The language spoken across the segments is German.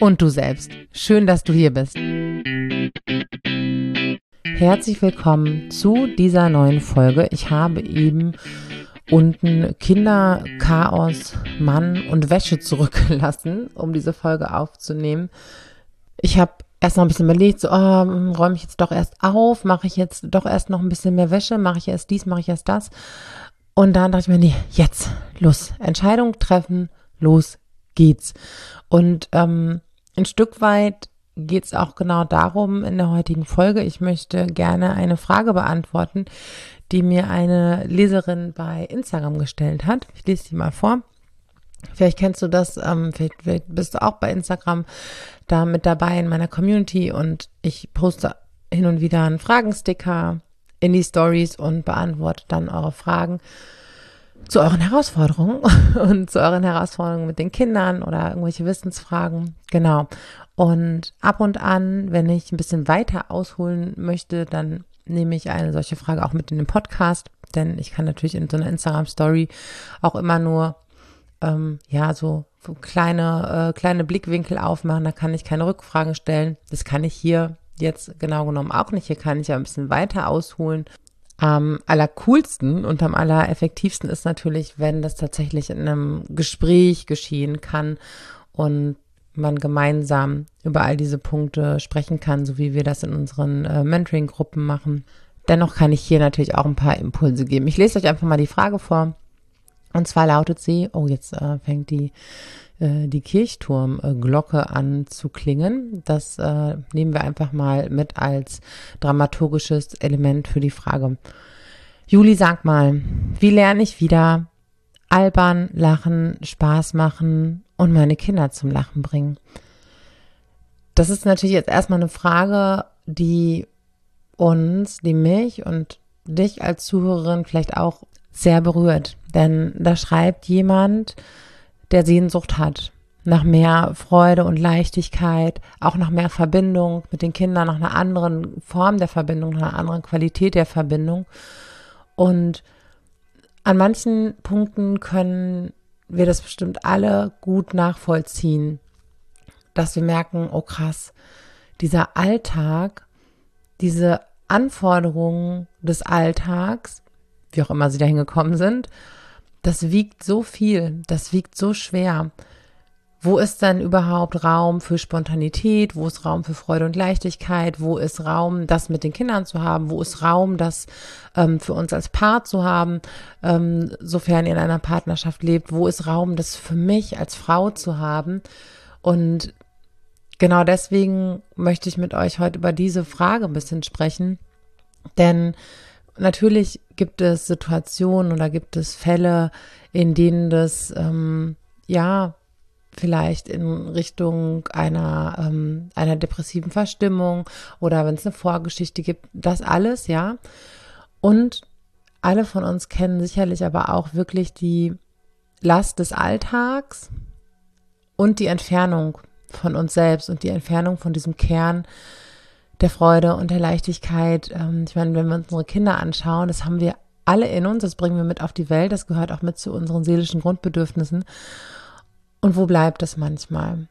und du selbst. Schön, dass du hier bist. Herzlich willkommen zu dieser neuen Folge. Ich habe eben unten Kinder, Chaos, Mann und Wäsche zurückgelassen, um diese Folge aufzunehmen. Ich habe erst noch ein bisschen überlegt, so, oh, räume ich jetzt doch erst auf, mache ich jetzt doch erst noch ein bisschen mehr Wäsche, mache ich erst dies, mache ich erst das. Und dann dachte ich mir, nee, jetzt, los, Entscheidung treffen, los geht's. Und ähm, ein Stück weit geht es auch genau darum in der heutigen Folge. Ich möchte gerne eine Frage beantworten, die mir eine Leserin bei Instagram gestellt hat. Ich lese die mal vor. Vielleicht kennst du das, ähm, vielleicht, vielleicht bist du auch bei Instagram da mit dabei in meiner Community und ich poste hin und wieder einen Fragensticker in die Stories und beantworte dann eure Fragen zu euren Herausforderungen und zu euren Herausforderungen mit den Kindern oder irgendwelche Wissensfragen. Genau. Und ab und an, wenn ich ein bisschen weiter ausholen möchte, dann nehme ich eine solche Frage auch mit in den Podcast, denn ich kann natürlich in so einer Instagram-Story auch immer nur ähm, ja so kleine äh, kleine Blickwinkel aufmachen. Da kann ich keine Rückfragen stellen. Das kann ich hier jetzt genau genommen auch nicht. Hier kann ich ja ein bisschen weiter ausholen. Am allercoolsten und am allereffektivsten ist natürlich, wenn das tatsächlich in einem Gespräch geschehen kann und man gemeinsam über all diese Punkte sprechen kann, so wie wir das in unseren äh, Mentoring-Gruppen machen. Dennoch kann ich hier natürlich auch ein paar Impulse geben. Ich lese euch einfach mal die Frage vor. Und zwar lautet sie, oh, jetzt äh, fängt die, äh, die Kirchturmglocke an zu klingen. Das äh, nehmen wir einfach mal mit als dramaturgisches Element für die Frage. Juli, sag mal, wie lerne ich wieder albern, lachen, Spaß machen und meine Kinder zum Lachen bringen? Das ist natürlich jetzt erstmal eine Frage, die uns, die mich und dich als Zuhörerin vielleicht auch sehr berührt. Denn da schreibt jemand, der Sehnsucht hat nach mehr Freude und Leichtigkeit, auch nach mehr Verbindung mit den Kindern, nach einer anderen Form der Verbindung, nach einer anderen Qualität der Verbindung. Und an manchen Punkten können wir das bestimmt alle gut nachvollziehen, dass wir merken, oh krass, dieser Alltag, diese Anforderungen des Alltags, wie auch immer sie dahin gekommen sind, das wiegt so viel, das wiegt so schwer. Wo ist dann überhaupt Raum für Spontanität? Wo ist Raum für Freude und Leichtigkeit? Wo ist Raum, das mit den Kindern zu haben? Wo ist Raum, das ähm, für uns als Paar zu haben, ähm, sofern ihr in einer Partnerschaft lebt? Wo ist Raum, das für mich als Frau zu haben? Und genau deswegen möchte ich mit euch heute über diese Frage ein bisschen sprechen. Denn natürlich gibt es Situationen oder gibt es Fälle, in denen das ähm, ja vielleicht in Richtung einer, ähm, einer depressiven Verstimmung oder wenn es eine Vorgeschichte gibt, das alles, ja. Und alle von uns kennen sicherlich aber auch wirklich die Last des Alltags und die Entfernung von uns selbst und die Entfernung von diesem Kern der Freude und der Leichtigkeit. Ähm, ich meine, wenn wir uns unsere Kinder anschauen, das haben wir alle in uns, das bringen wir mit auf die Welt, das gehört auch mit zu unseren seelischen Grundbedürfnissen. Und wo bleibt es manchmal?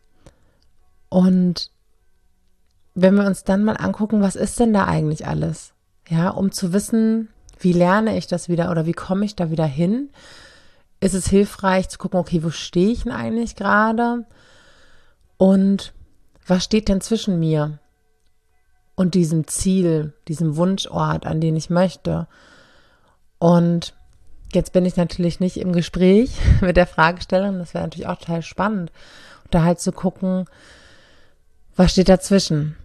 Und wenn wir uns dann mal angucken, was ist denn da eigentlich alles? Ja, um zu wissen, wie lerne ich das wieder oder wie komme ich da wieder hin, ist es hilfreich zu gucken, okay, wo stehe ich denn eigentlich gerade? Und was steht denn zwischen mir und diesem Ziel, diesem Wunschort, an den ich möchte? Und Jetzt bin ich natürlich nicht im Gespräch mit der Fragestellung. Das wäre natürlich auch total spannend, da halt zu gucken, was steht dazwischen?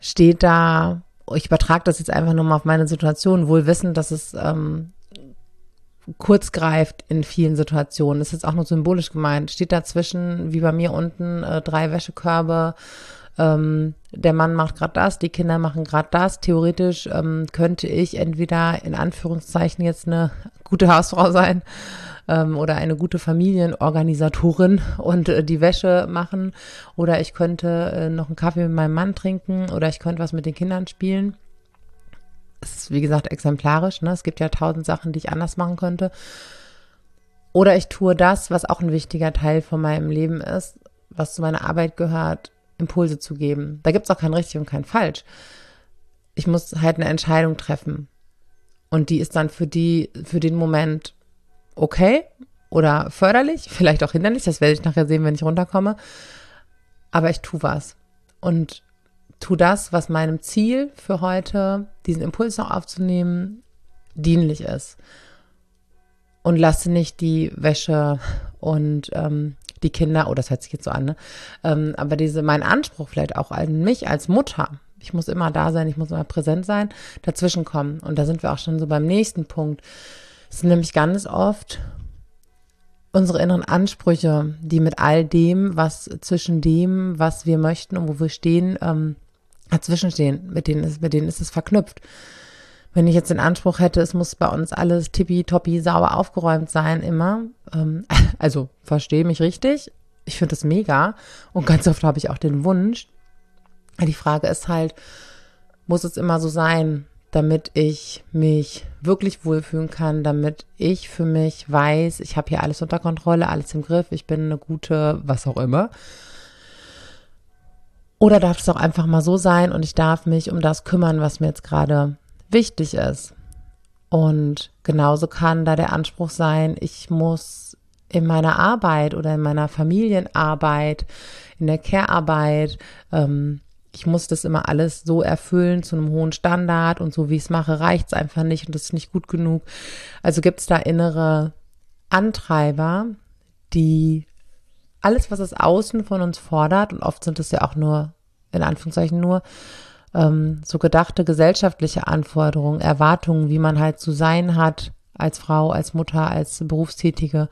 Steht da, ich übertrage das jetzt einfach nur mal auf meine Situation, wohl wissend, dass es ähm, kurz greift in vielen Situationen. Das ist jetzt auch nur symbolisch gemeint. Steht dazwischen, wie bei mir unten, äh, drei Wäschekörbe. Ähm, der Mann macht gerade das, die Kinder machen gerade das. Theoretisch ähm, könnte ich entweder in Anführungszeichen jetzt eine gute Hausfrau sein ähm, oder eine gute Familienorganisatorin und äh, die Wäsche machen oder ich könnte äh, noch einen Kaffee mit meinem Mann trinken oder ich könnte was mit den Kindern spielen es ist wie gesagt exemplarisch. Ne? Es gibt ja tausend Sachen, die ich anders machen könnte. Oder ich tue das, was auch ein wichtiger Teil von meinem Leben ist, was zu meiner Arbeit gehört, Impulse zu geben. Da gibt es auch kein richtig und kein falsch. Ich muss halt eine Entscheidung treffen. Und die ist dann für die, für den Moment okay oder förderlich, vielleicht auch hinderlich. Das werde ich nachher sehen, wenn ich runterkomme. Aber ich tue was. Und tu das, was meinem Ziel für heute, diesen Impuls noch aufzunehmen, dienlich ist. Und lasse nicht die Wäsche und ähm, die Kinder, oh, das hört sich jetzt so an, ne? Ähm, aber diese, mein Anspruch vielleicht auch an mich als Mutter, ich muss immer da sein, ich muss immer präsent sein, dazwischen kommen. Und da sind wir auch schon so beim nächsten Punkt. Es sind nämlich ganz oft unsere inneren Ansprüche, die mit all dem, was zwischen dem, was wir möchten und wo wir stehen, ähm, dazwischen stehen, mit denen ist, mit denen ist es verknüpft. Wenn ich jetzt den Anspruch hätte, es muss bei uns alles tippitoppi sauber aufgeräumt sein, immer, ähm, also verstehe mich richtig, ich finde das mega und ganz oft habe ich auch den Wunsch. Die Frage ist halt, muss es immer so sein, damit ich mich wirklich wohlfühlen kann, damit ich für mich weiß, ich habe hier alles unter Kontrolle, alles im Griff, ich bin eine gute, was auch immer. Oder darf es auch einfach mal so sein und ich darf mich um das kümmern, was mir jetzt gerade wichtig ist. Und genauso kann da der Anspruch sein, ich muss in meiner Arbeit oder in meiner Familienarbeit, in der Care-Arbeit, ähm, ich muss das immer alles so erfüllen zu einem hohen Standard und so wie ich es mache, reicht es einfach nicht und das ist nicht gut genug. Also gibt es da innere Antreiber, die alles, was es außen von uns fordert, und oft sind es ja auch nur, in Anführungszeichen nur, ähm, so gedachte gesellschaftliche Anforderungen, Erwartungen, wie man halt zu sein hat als Frau, als Mutter, als Berufstätige.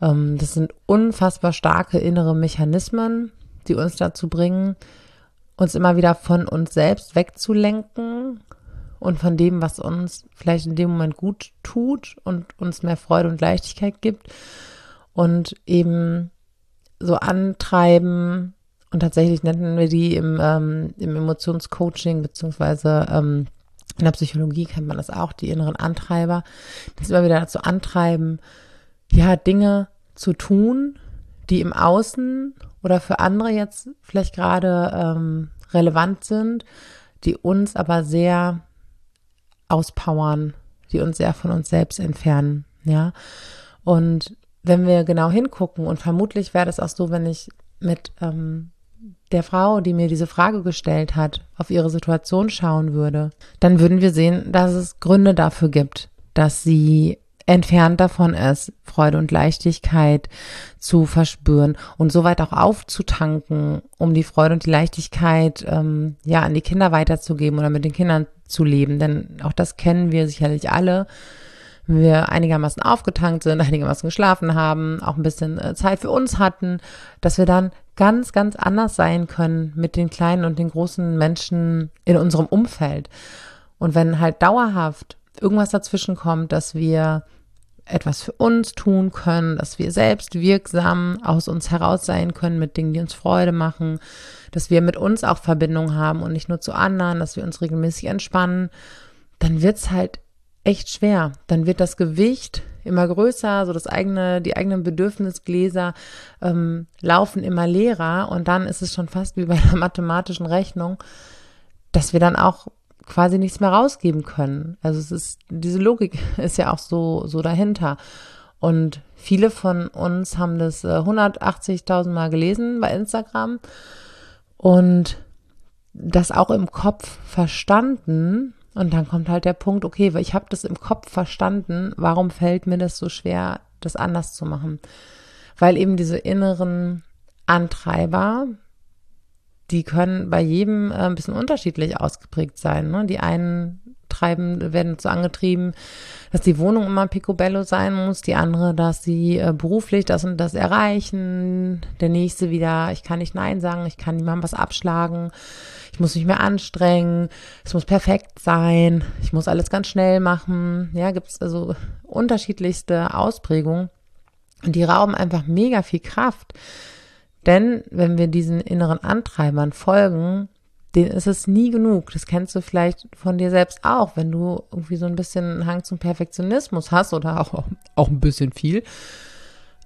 Ähm, das sind unfassbar starke innere Mechanismen, die uns dazu bringen, uns immer wieder von uns selbst wegzulenken und von dem, was uns vielleicht in dem Moment gut tut und uns mehr Freude und Leichtigkeit gibt und eben so antreiben. Und tatsächlich nennen wir die im, ähm, im Emotionscoaching beziehungsweise ähm, in der Psychologie kennt man das auch, die inneren Antreiber, die uns immer wieder dazu antreiben, ja, Dinge zu tun, die im Außen oder für andere jetzt vielleicht gerade ähm, relevant sind, die uns aber sehr auspowern, die uns sehr von uns selbst entfernen, ja. Und wenn wir genau hingucken, und vermutlich wäre das auch so, wenn ich mit ähm, der Frau, die mir diese Frage gestellt hat, auf ihre Situation schauen würde, dann würden wir sehen, dass es Gründe dafür gibt, dass sie entfernt davon ist, Freude und Leichtigkeit zu verspüren und soweit auch aufzutanken, um die Freude und die Leichtigkeit ähm, ja an die Kinder weiterzugeben oder mit den Kindern zu leben. Denn auch das kennen wir sicherlich alle wenn wir einigermaßen aufgetankt sind, einigermaßen geschlafen haben, auch ein bisschen äh, Zeit für uns hatten, dass wir dann ganz, ganz anders sein können mit den kleinen und den großen Menschen in unserem Umfeld. Und wenn halt dauerhaft irgendwas dazwischen kommt, dass wir etwas für uns tun können, dass wir selbst wirksam aus uns heraus sein können mit Dingen, die uns Freude machen, dass wir mit uns auch Verbindung haben und nicht nur zu anderen, dass wir uns regelmäßig entspannen, dann wird's halt echt schwer. Dann wird das Gewicht immer größer, so das eigene, die eigenen Bedürfnisgläser ähm, laufen immer leerer und dann ist es schon fast wie bei einer mathematischen Rechnung, dass wir dann auch quasi nichts mehr rausgeben können. Also es ist, diese Logik ist ja auch so, so dahinter. Und viele von uns haben das äh, 180.000 Mal gelesen bei Instagram und das auch im Kopf verstanden und dann kommt halt der Punkt, okay, weil ich habe das im Kopf verstanden, warum fällt mir das so schwer, das anders zu machen? Weil eben diese inneren Antreiber, die können bei jedem äh, ein bisschen unterschiedlich ausgeprägt sein. Ne? Die einen treiben, werden dazu angetrieben, dass die Wohnung immer picobello sein muss, die andere, dass sie äh, beruflich das und das erreichen, der nächste wieder, ich kann nicht Nein sagen, ich kann niemandem was abschlagen, ich muss mich mehr anstrengen, es muss perfekt sein, ich muss alles ganz schnell machen. Ja, gibt es also unterschiedlichste Ausprägungen und die rauben einfach mega viel Kraft. Denn wenn wir diesen inneren Antreibern folgen, denen ist es nie genug. Das kennst du vielleicht von dir selbst auch, wenn du irgendwie so ein bisschen Hang zum Perfektionismus hast oder auch, auch ein bisschen viel,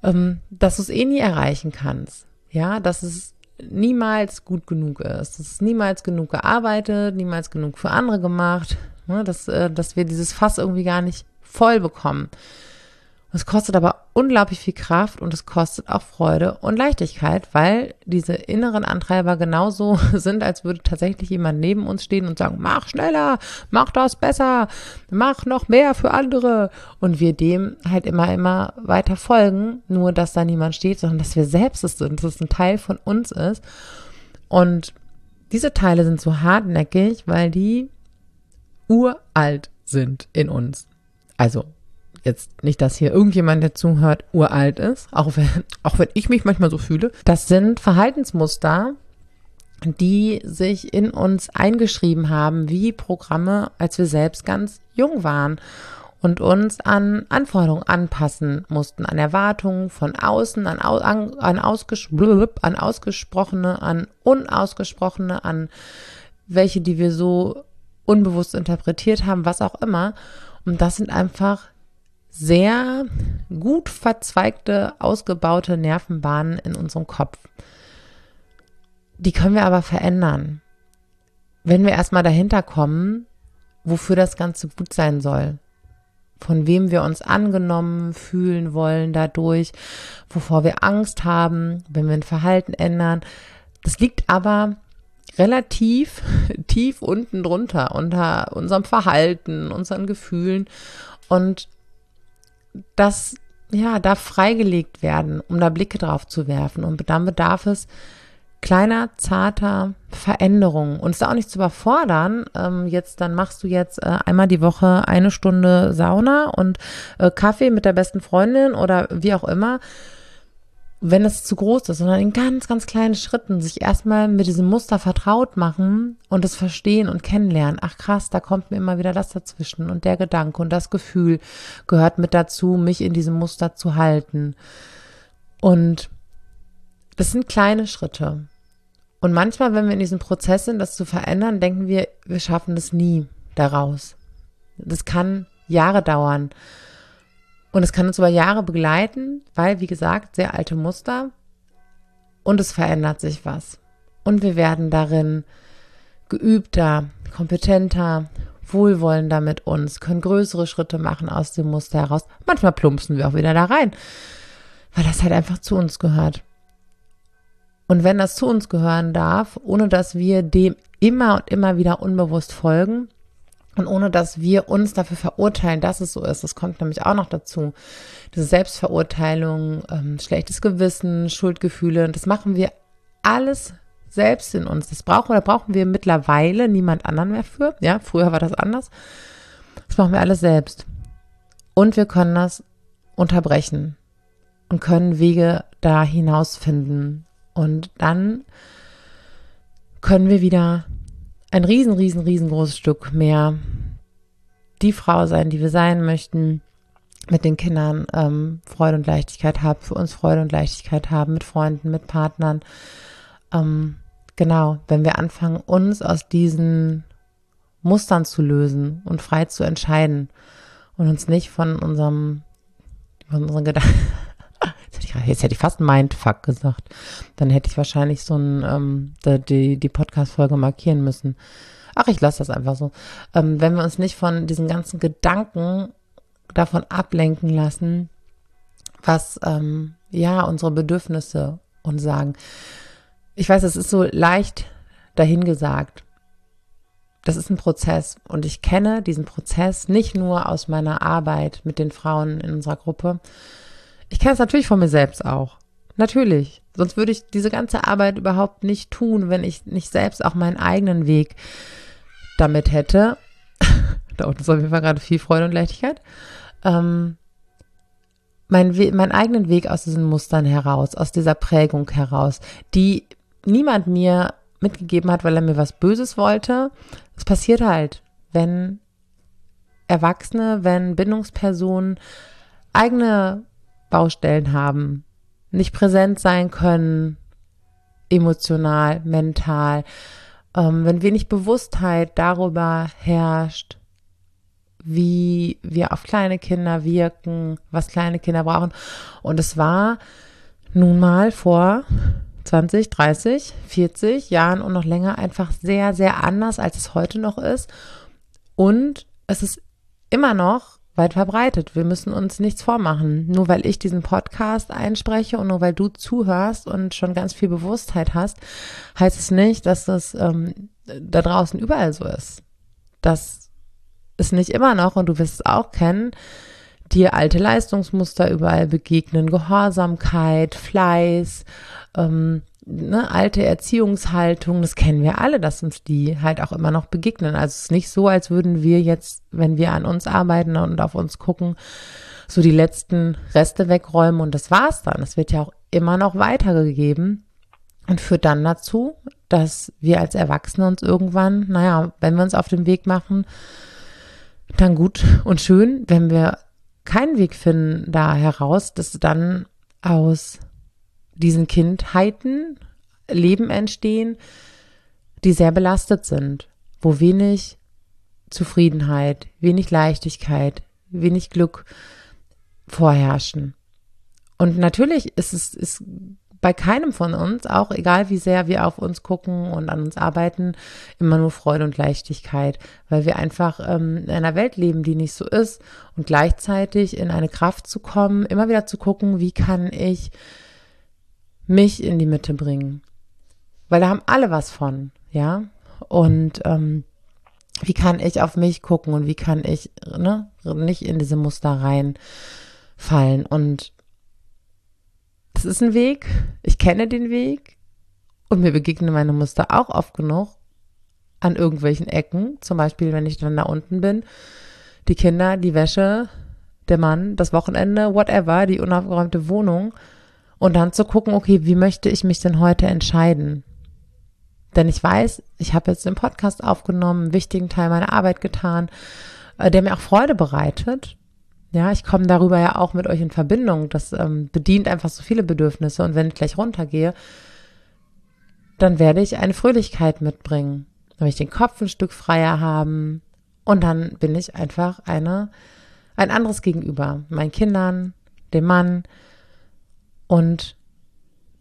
ähm, dass du es eh nie erreichen kannst. Ja, dass es niemals gut genug ist. Es ist niemals genug gearbeitet, niemals genug für andere gemacht, ne, dass, äh, dass wir dieses Fass irgendwie gar nicht voll bekommen. Es kostet aber unglaublich viel Kraft und es kostet auch Freude und Leichtigkeit, weil diese inneren Antreiber genauso sind, als würde tatsächlich jemand neben uns stehen und sagen, mach schneller, mach das besser, mach noch mehr für andere. Und wir dem halt immer, immer weiter folgen, nur dass da niemand steht, sondern dass wir selbst es sind, dass es ein Teil von uns ist. Und diese Teile sind so hartnäckig, weil die uralt sind in uns. Also jetzt nicht, dass hier irgendjemand, der zuhört, uralt ist, auch wenn, auch wenn ich mich manchmal so fühle. Das sind Verhaltensmuster, die sich in uns eingeschrieben haben, wie Programme, als wir selbst ganz jung waren und uns an Anforderungen anpassen mussten, an Erwartungen von außen, an, an, an, ausges an ausgesprochene, an unausgesprochene, an welche, die wir so unbewusst interpretiert haben, was auch immer. Und das sind einfach sehr gut verzweigte, ausgebaute Nervenbahnen in unserem Kopf. Die können wir aber verändern. Wenn wir erstmal dahinter kommen, wofür das Ganze gut sein soll, von wem wir uns angenommen fühlen wollen dadurch, wovor wir Angst haben, wenn wir ein Verhalten ändern. Das liegt aber relativ tief unten drunter, unter unserem Verhalten, unseren Gefühlen. Und das ja darf freigelegt werden, um da Blicke drauf zu werfen. Und dann bedarf es kleiner, zarter Veränderungen. Und es ist auch nicht zu überfordern. Ähm, jetzt, dann machst du jetzt äh, einmal die Woche eine Stunde Sauna und äh, Kaffee mit der besten Freundin oder wie auch immer wenn es zu groß ist, sondern in ganz, ganz kleinen Schritten sich erstmal mit diesem Muster vertraut machen und es verstehen und kennenlernen. Ach krass, da kommt mir immer wieder das dazwischen und der Gedanke und das Gefühl gehört mit dazu, mich in diesem Muster zu halten. Und das sind kleine Schritte. Und manchmal, wenn wir in diesem Prozess sind, das zu verändern, denken wir, wir schaffen das nie daraus. Das kann Jahre dauern. Und es kann uns über Jahre begleiten, weil, wie gesagt, sehr alte Muster und es verändert sich was. Und wir werden darin geübter, kompetenter, wohlwollender mit uns, können größere Schritte machen aus dem Muster heraus. Manchmal plumpsen wir auch wieder da rein, weil das halt einfach zu uns gehört. Und wenn das zu uns gehören darf, ohne dass wir dem immer und immer wieder unbewusst folgen, und ohne dass wir uns dafür verurteilen, dass es so ist, das kommt nämlich auch noch dazu. Diese Selbstverurteilung, ähm, schlechtes Gewissen, Schuldgefühle, das machen wir alles selbst in uns. Das brauchen oder brauchen wir mittlerweile niemand anderen mehr für. Ja, früher war das anders. Das machen wir alles selbst. Und wir können das unterbrechen und können Wege da hinaus finden. Und dann können wir wieder ein riesen, riesen, riesengroßes Stück mehr die Frau sein, die wir sein möchten, mit den Kindern ähm, Freude und Leichtigkeit haben, für uns Freude und Leichtigkeit haben, mit Freunden, mit Partnern. Ähm, genau, wenn wir anfangen, uns aus diesen Mustern zu lösen und frei zu entscheiden und uns nicht von unserem, von unseren Gedanken, jetzt hätte, ich, jetzt hätte ich fast Mindfuck gesagt. Dann hätte ich wahrscheinlich so ein, ähm, die, die Podcast-Folge markieren müssen. Ach, ich lasse das einfach so. Ähm, wenn wir uns nicht von diesen ganzen Gedanken davon ablenken lassen, was ähm, ja unsere Bedürfnisse uns sagen. Ich weiß, es ist so leicht dahingesagt. Das ist ein Prozess und ich kenne diesen Prozess nicht nur aus meiner Arbeit mit den Frauen in unserer Gruppe, ich kenne es natürlich von mir selbst auch. Natürlich. Sonst würde ich diese ganze Arbeit überhaupt nicht tun, wenn ich nicht selbst auch meinen eigenen Weg damit hätte. Da unten ist auf jeden Fall gerade viel Freude und Leichtigkeit. Ähm, mein We meinen eigenen Weg aus diesen Mustern heraus, aus dieser Prägung heraus, die niemand mir mitgegeben hat, weil er mir was Böses wollte. Es passiert halt, wenn Erwachsene, wenn Bindungspersonen eigene Baustellen haben, nicht präsent sein können, emotional, mental, ähm, wenn wenig Bewusstheit darüber herrscht, wie wir auf kleine Kinder wirken, was kleine Kinder brauchen. Und es war nun mal vor 20, 30, 40 Jahren und noch länger einfach sehr, sehr anders, als es heute noch ist. Und es ist immer noch weit verbreitet. Wir müssen uns nichts vormachen. Nur weil ich diesen Podcast einspreche und nur weil du zuhörst und schon ganz viel Bewusstheit hast, heißt es nicht, dass das ähm, da draußen überall so ist. Das ist nicht immer noch, und du wirst es auch kennen, dir alte Leistungsmuster überall begegnen, Gehorsamkeit, Fleiß, ähm, ne, alte Erziehungshaltung, das kennen wir alle, dass uns die halt auch immer noch begegnen. Also es ist nicht so, als würden wir jetzt, wenn wir an uns arbeiten und auf uns gucken, so die letzten Reste wegräumen und das war's dann. Es wird ja auch immer noch weitergegeben und führt dann dazu, dass wir als Erwachsene uns irgendwann, naja, wenn wir uns auf den Weg machen, dann gut und schön, wenn wir keinen Weg finden da heraus, dass dann aus diesen Kindheiten Leben entstehen, die sehr belastet sind, wo wenig Zufriedenheit, wenig Leichtigkeit, wenig Glück vorherrschen. Und natürlich ist es ist bei keinem von uns, auch egal wie sehr wir auf uns gucken und an uns arbeiten, immer nur Freude und Leichtigkeit, weil wir einfach ähm, in einer Welt leben, die nicht so ist und gleichzeitig in eine Kraft zu kommen, immer wieder zu gucken, wie kann ich mich in die Mitte bringen. Weil da haben alle was von, ja. Und ähm, wie kann ich auf mich gucken und wie kann ich ne, nicht in diese Muster reinfallen. Und das ist ein Weg, ich kenne den Weg und mir begegnen meine Muster auch oft genug an irgendwelchen Ecken. Zum Beispiel, wenn ich dann da unten bin, die Kinder, die Wäsche, der Mann, das Wochenende, whatever, die unaufgeräumte Wohnung und dann zu gucken, okay, wie möchte ich mich denn heute entscheiden? Denn ich weiß, ich habe jetzt den Podcast aufgenommen, einen wichtigen Teil meiner Arbeit getan, äh, der mir auch Freude bereitet. Ja, ich komme darüber ja auch mit euch in Verbindung. Das ähm, bedient einfach so viele Bedürfnisse. Und wenn ich gleich runtergehe, dann werde ich eine Fröhlichkeit mitbringen. Dann werde ich den Kopf ein Stück freier haben. Und dann bin ich einfach eine, ein anderes Gegenüber. Meinen Kindern, dem Mann, und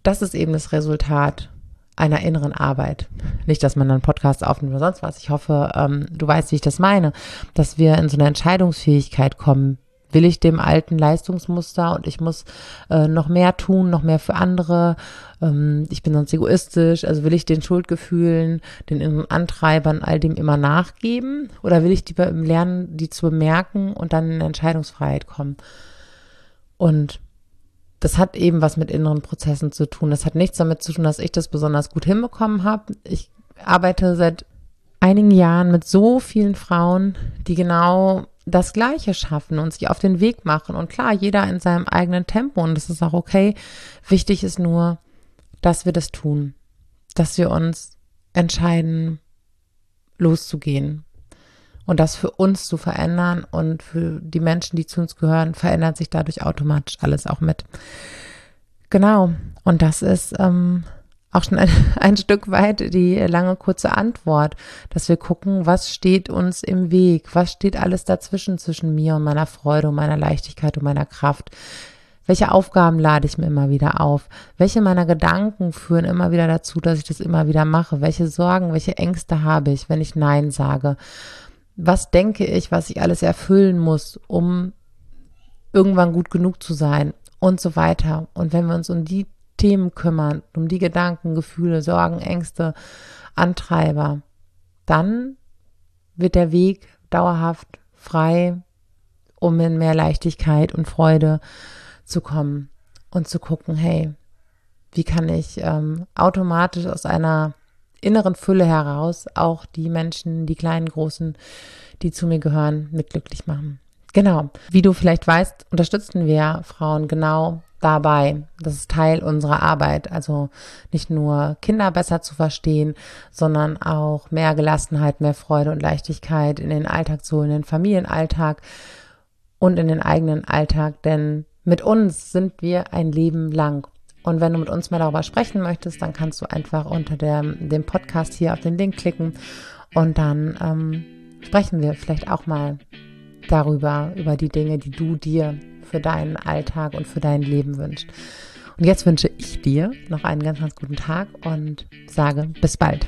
das ist eben das Resultat einer inneren Arbeit. Nicht, dass man dann Podcast aufnimmt oder sonst was. Ich hoffe, ähm, du weißt, wie ich das meine, dass wir in so eine Entscheidungsfähigkeit kommen. Will ich dem alten Leistungsmuster und ich muss äh, noch mehr tun, noch mehr für andere. Ähm, ich bin sonst egoistisch. Also will ich den Schuldgefühlen, den inneren Antreibern, all dem immer nachgeben? Oder will ich die lernen, die zu bemerken und dann in Entscheidungsfreiheit kommen? Und das hat eben was mit inneren Prozessen zu tun. Das hat nichts damit zu tun, dass ich das besonders gut hinbekommen habe. Ich arbeite seit einigen Jahren mit so vielen Frauen, die genau das Gleiche schaffen und sich auf den Weg machen. Und klar, jeder in seinem eigenen Tempo und das ist auch okay. Wichtig ist nur, dass wir das tun, dass wir uns entscheiden, loszugehen, und das für uns zu verändern und für die Menschen, die zu uns gehören, verändert sich dadurch automatisch alles auch mit. Genau. Und das ist ähm, auch schon ein, ein Stück weit die lange kurze Antwort, dass wir gucken, was steht uns im Weg, was steht alles dazwischen zwischen mir und meiner Freude und meiner Leichtigkeit und meiner Kraft. Welche Aufgaben lade ich mir immer wieder auf? Welche meiner Gedanken führen immer wieder dazu, dass ich das immer wieder mache? Welche Sorgen, welche Ängste habe ich, wenn ich Nein sage? Was denke ich, was ich alles erfüllen muss, um irgendwann gut genug zu sein und so weiter. Und wenn wir uns um die Themen kümmern, um die Gedanken, Gefühle, Sorgen, Ängste, Antreiber, dann wird der Weg dauerhaft frei, um in mehr Leichtigkeit und Freude zu kommen und zu gucken, hey, wie kann ich ähm, automatisch aus einer inneren Fülle heraus auch die Menschen, die kleinen, großen, die zu mir gehören, mit glücklich machen. Genau. Wie du vielleicht weißt, unterstützen wir Frauen genau dabei. Das ist Teil unserer Arbeit. Also nicht nur Kinder besser zu verstehen, sondern auch mehr Gelassenheit, mehr Freude und Leichtigkeit in den Alltag zu holen, in den Familienalltag und in den eigenen Alltag. Denn mit uns sind wir ein Leben lang. Und wenn du mit uns mal darüber sprechen möchtest, dann kannst du einfach unter der, dem Podcast hier auf den Link klicken und dann ähm, sprechen wir vielleicht auch mal darüber, über die Dinge, die du dir für deinen Alltag und für dein Leben wünschst. Und jetzt wünsche ich dir noch einen ganz, ganz guten Tag und sage bis bald.